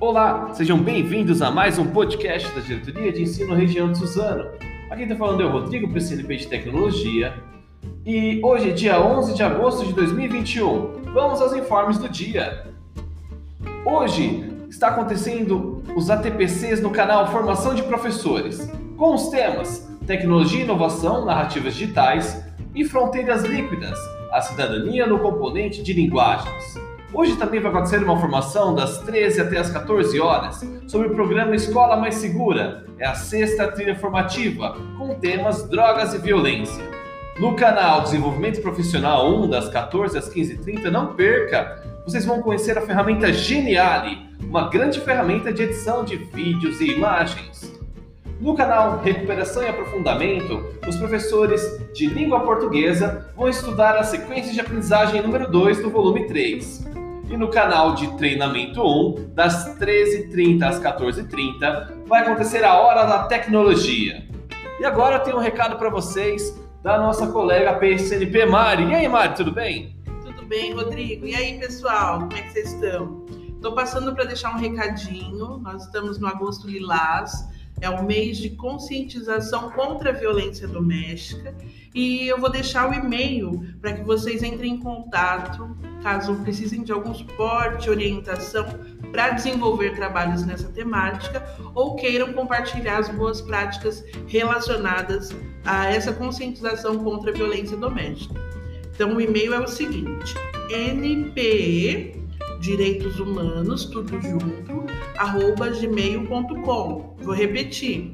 Olá, sejam bem-vindos a mais um podcast da Diretoria de Ensino Região de Suzano. Aqui está falando o Rodrigo, PCNP de Tecnologia. E hoje é dia 11 de agosto de 2021. Vamos aos informes do dia. Hoje está acontecendo os ATPCs no canal Formação de Professores, com os temas Tecnologia e Inovação, Narrativas Digitais e Fronteiras Líquidas, a cidadania no componente de linguagens. Hoje também vai acontecer uma formação das 13 até as 14 horas sobre o programa Escola Mais Segura. É a sexta trilha formativa com temas drogas e violência. No canal Desenvolvimento Profissional 1, das 14 às 15h30, não perca! Vocês vão conhecer a ferramenta Geniali, uma grande ferramenta de edição de vídeos e imagens. No canal Recuperação e Aprofundamento, os professores de língua portuguesa vão estudar a sequência de aprendizagem número 2 do volume 3. E no canal de treinamento 1, das 13h30 às 14h30, vai acontecer a Hora da Tecnologia. E agora tenho um recado para vocês da nossa colega PSNP Mari. E aí, Mari, tudo bem? Tudo bem, Rodrigo. E aí, pessoal, como é que vocês estão? Estou passando para deixar um recadinho. Nós estamos no Agosto Lilás é o mês de conscientização contra a violência doméstica e eu vou deixar o e-mail para que vocês entrem em contato caso precisem de algum suporte, orientação para desenvolver trabalhos nessa temática ou queiram compartilhar as boas práticas relacionadas a essa conscientização contra a violência doméstica. Então o e-mail é o seguinte: npe direitos humanos, tudo junto, arroba gmail.com. Vou repetir,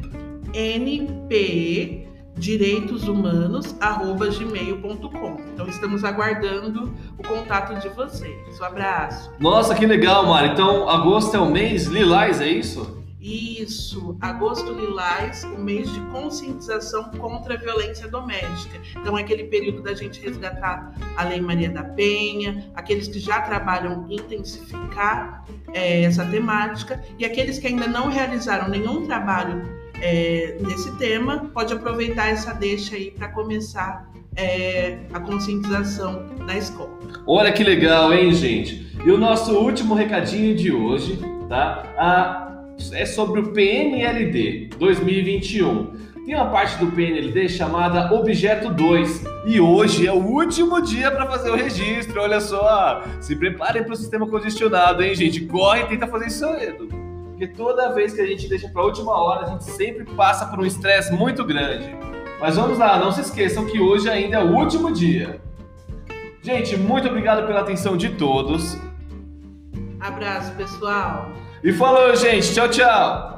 np direitos humanos arroba gmail.com. Então estamos aguardando o contato de vocês. Um abraço. Nossa, que legal, Mari. Então agosto é o mês lilás, é isso? Isso, agosto lilás, o mês de conscientização contra a violência doméstica. Então, é aquele período da gente resgatar a Lei Maria da Penha, aqueles que já trabalham intensificar é, essa temática e aqueles que ainda não realizaram nenhum trabalho é, nesse tema, pode aproveitar essa deixa aí para começar é, a conscientização na escola. Olha que legal, hein, gente? E o nosso último recadinho de hoje, tá? A é sobre o PNLD 2021. Tem uma parte do PNLD chamada Objeto 2 e hoje é o último dia para fazer o registro. Olha só, se preparem para o sistema congestionado, hein, gente? Corre e tenta fazer isso cedo. Porque toda vez que a gente deixa para a última hora, a gente sempre passa por um estresse muito grande. Mas vamos lá, não se esqueçam que hoje ainda é o último dia. Gente, muito obrigado pela atenção de todos. Abraço, pessoal. E falou, gente. Tchau, tchau.